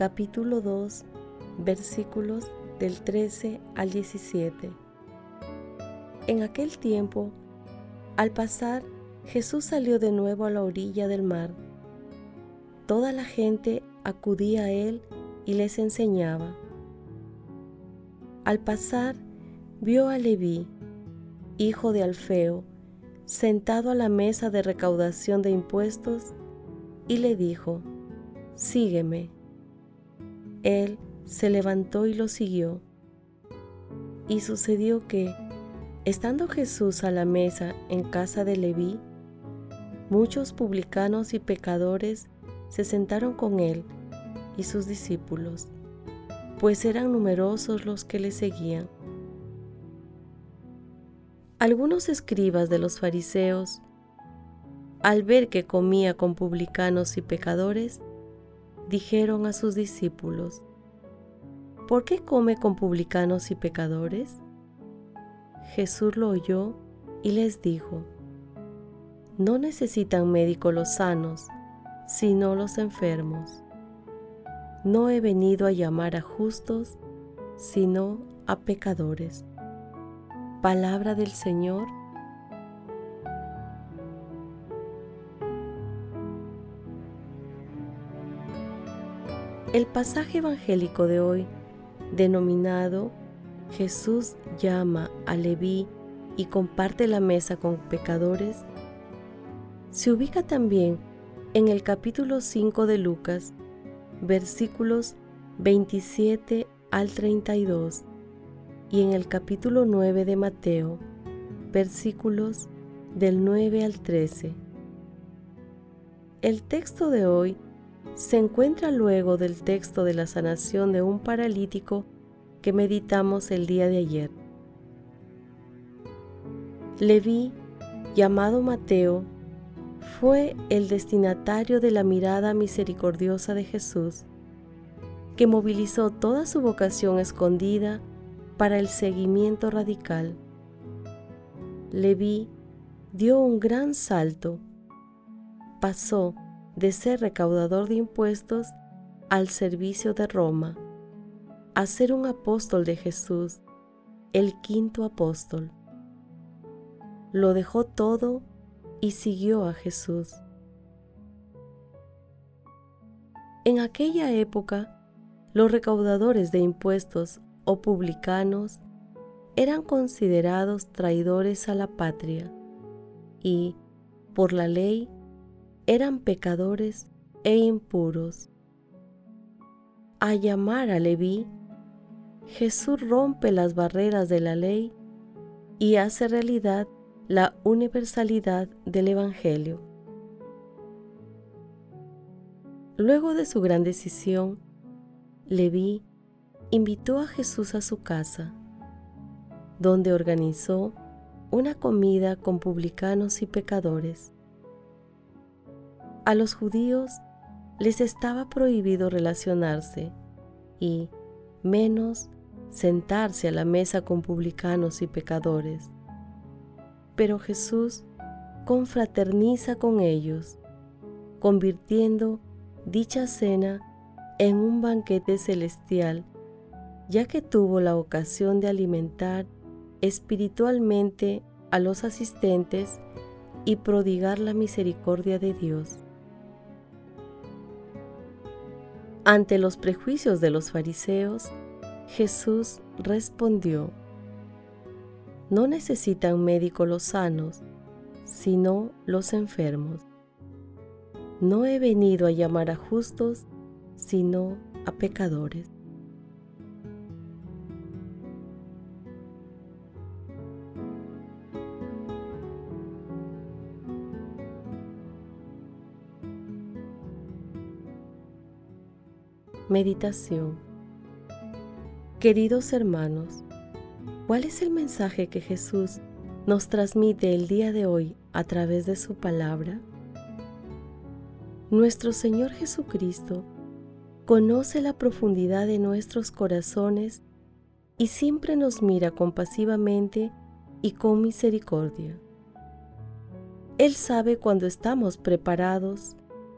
capítulo 2, versículos del 13 al 17. En aquel tiempo, al pasar, Jesús salió de nuevo a la orilla del mar. Toda la gente acudía a él y les enseñaba. Al pasar, vio a Leví, hijo de Alfeo, sentado a la mesa de recaudación de impuestos y le dijo, Sígueme. Él se levantó y lo siguió. Y sucedió que, estando Jesús a la mesa en casa de Leví, muchos publicanos y pecadores se sentaron con él y sus discípulos, pues eran numerosos los que le seguían. Algunos escribas de los fariseos, al ver que comía con publicanos y pecadores, dijeron a sus discípulos, ¿por qué come con publicanos y pecadores? Jesús lo oyó y les dijo, no necesitan médico los sanos, sino los enfermos. No he venido a llamar a justos, sino a pecadores. Palabra del Señor. El pasaje evangélico de hoy, denominado Jesús llama a Leví y comparte la mesa con pecadores, se ubica también en el capítulo 5 de Lucas, versículos 27 al 32 y en el capítulo 9 de Mateo, versículos del 9 al 13. El texto de hoy se encuentra luego del texto de la sanación de un paralítico que meditamos el día de ayer. Leví, llamado Mateo, fue el destinatario de la mirada misericordiosa de Jesús, que movilizó toda su vocación escondida para el seguimiento radical. Leví dio un gran salto. Pasó de ser recaudador de impuestos al servicio de Roma, a ser un apóstol de Jesús, el quinto apóstol. Lo dejó todo y siguió a Jesús. En aquella época, los recaudadores de impuestos o publicanos eran considerados traidores a la patria y, por la ley, eran pecadores e impuros. A llamar a Leví, Jesús rompe las barreras de la ley y hace realidad la universalidad del Evangelio. Luego de su gran decisión, Leví invitó a Jesús a su casa, donde organizó una comida con publicanos y pecadores. A los judíos les estaba prohibido relacionarse y, menos, sentarse a la mesa con publicanos y pecadores. Pero Jesús confraterniza con ellos, convirtiendo dicha cena en un banquete celestial ya que tuvo la ocasión de alimentar espiritualmente a los asistentes y prodigar la misericordia de Dios. Ante los prejuicios de los fariseos, Jesús respondió, No necesitan médico los sanos, sino los enfermos. No he venido a llamar a justos, sino a pecadores. Meditación Queridos hermanos, ¿cuál es el mensaje que Jesús nos transmite el día de hoy a través de su palabra? Nuestro Señor Jesucristo conoce la profundidad de nuestros corazones y siempre nos mira compasivamente y con misericordia. Él sabe cuando estamos preparados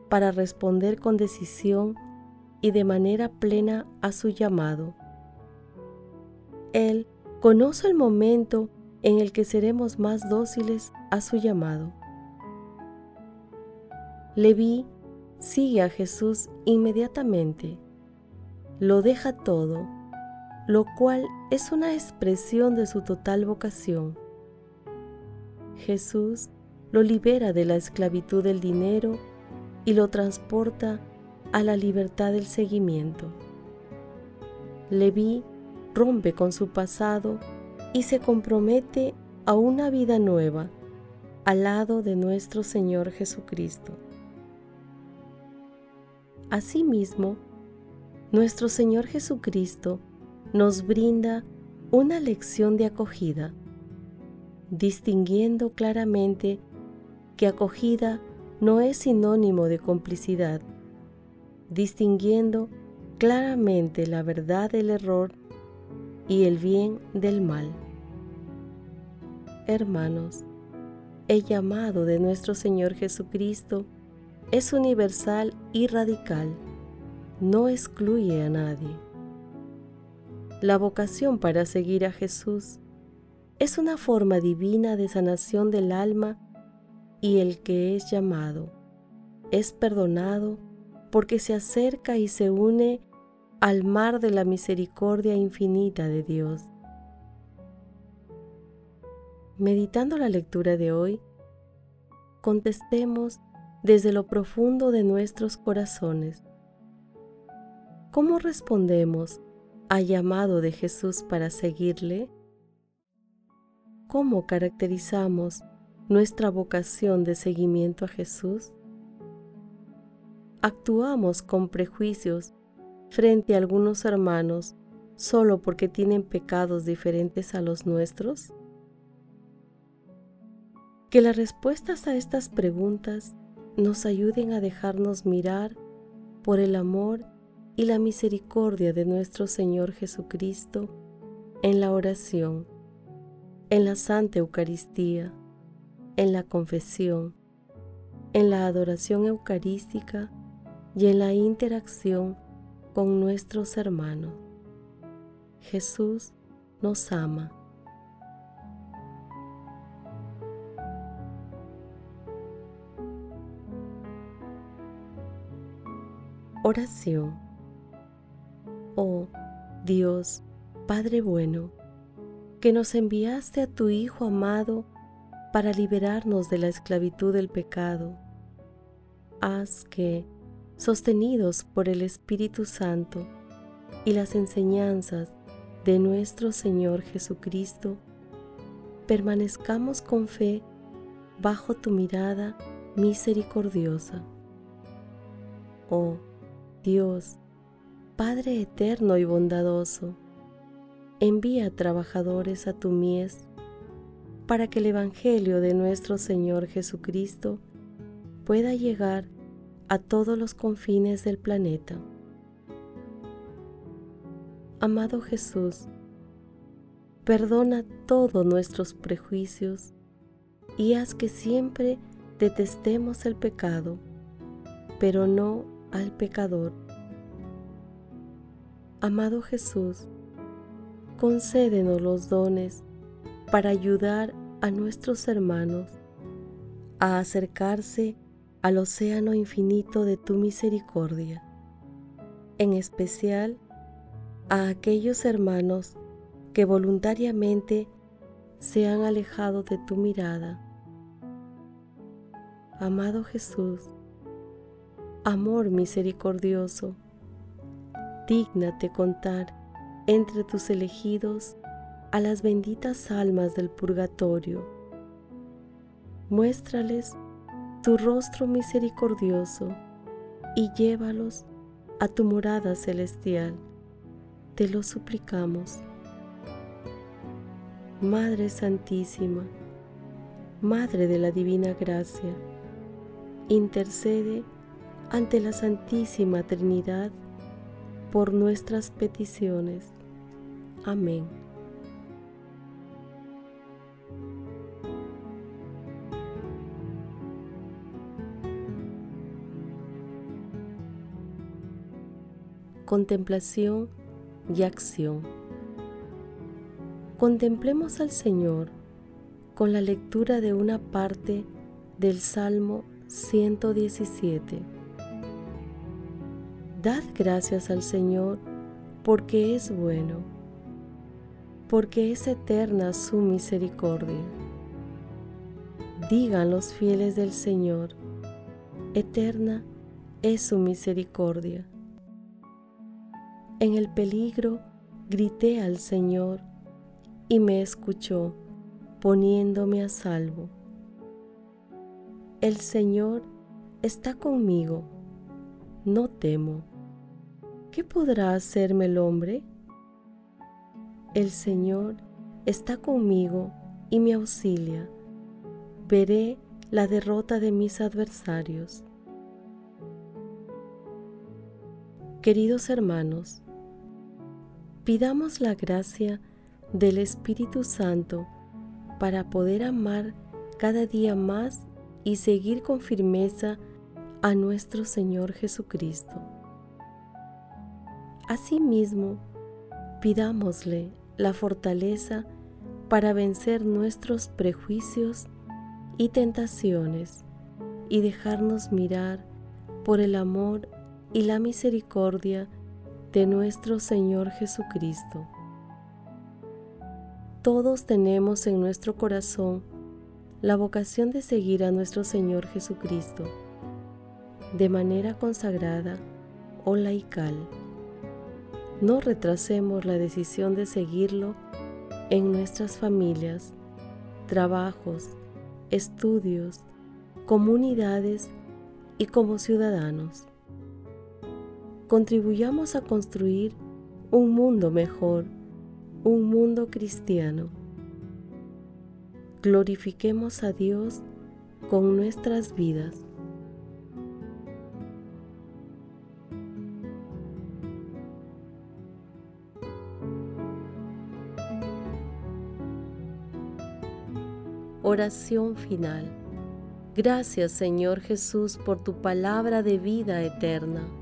para responder con decisión y de manera plena a su llamado. Él conoce el momento en el que seremos más dóciles a su llamado. Leví sigue a Jesús inmediatamente, lo deja todo, lo cual es una expresión de su total vocación. Jesús lo libera de la esclavitud del dinero y lo transporta a la libertad del seguimiento. Leví rompe con su pasado y se compromete a una vida nueva al lado de nuestro Señor Jesucristo. Asimismo, nuestro Señor Jesucristo nos brinda una lección de acogida, distinguiendo claramente que acogida no es sinónimo de complicidad, distinguiendo claramente la verdad del error y el bien del mal. Hermanos, el llamado de nuestro Señor Jesucristo es universal y radical, no excluye a nadie. La vocación para seguir a Jesús es una forma divina de sanación del alma y el que es llamado es perdonado porque se acerca y se une al mar de la misericordia infinita de Dios. Meditando la lectura de hoy, contestemos desde lo profundo de nuestros corazones. ¿Cómo respondemos al llamado de Jesús para seguirle? ¿Cómo caracterizamos nuestra vocación de seguimiento a Jesús? Actuamos con prejuicios frente a algunos hermanos solo porque tienen pecados diferentes a los nuestros? Que las respuestas a estas preguntas nos ayuden a dejarnos mirar por el amor y la misericordia de nuestro Señor Jesucristo en la oración, en la Santa Eucaristía, en la confesión, en la adoración eucarística y en la interacción con nuestros hermanos. Jesús nos ama. Oración. Oh Dios, Padre bueno, que nos enviaste a tu Hijo amado para liberarnos de la esclavitud del pecado, haz que, sostenidos por el Espíritu Santo y las enseñanzas de nuestro Señor Jesucristo, permanezcamos con fe bajo tu mirada misericordiosa. Oh Dios, Padre eterno y bondadoso, envía trabajadores a tu mies para que el Evangelio de nuestro Señor Jesucristo pueda llegar a todos los confines del planeta. Amado Jesús, perdona todos nuestros prejuicios y haz que siempre detestemos el pecado, pero no al pecador. Amado Jesús, concédenos los dones para ayudar a nuestros hermanos a acercarse al océano infinito de tu misericordia. en especial a aquellos hermanos que voluntariamente se han alejado de tu mirada. Amado Jesús, amor misericordioso, dígnate contar entre tus elegidos a las benditas almas del purgatorio. Muéstrales tu rostro misericordioso y llévalos a tu morada celestial. Te lo suplicamos. Madre Santísima, Madre de la Divina Gracia, intercede ante la Santísima Trinidad por nuestras peticiones. Amén. Contemplación y acción. Contemplemos al Señor con la lectura de una parte del Salmo 117. Dad gracias al Señor porque es bueno, porque es eterna su misericordia. Digan los fieles del Señor, eterna es su misericordia. En el peligro grité al Señor y me escuchó, poniéndome a salvo. El Señor está conmigo, no temo. ¿Qué podrá hacerme el hombre? El Señor está conmigo y me auxilia. Veré la derrota de mis adversarios. Queridos hermanos, Pidamos la gracia del Espíritu Santo para poder amar cada día más y seguir con firmeza a nuestro Señor Jesucristo. Asimismo, pidámosle la fortaleza para vencer nuestros prejuicios y tentaciones y dejarnos mirar por el amor y la misericordia de nuestro Señor Jesucristo. Todos tenemos en nuestro corazón la vocación de seguir a nuestro Señor Jesucristo de manera consagrada o laical. No retrasemos la decisión de seguirlo en nuestras familias, trabajos, estudios, comunidades y como ciudadanos contribuyamos a construir un mundo mejor, un mundo cristiano. Glorifiquemos a Dios con nuestras vidas. Oración final. Gracias Señor Jesús por tu palabra de vida eterna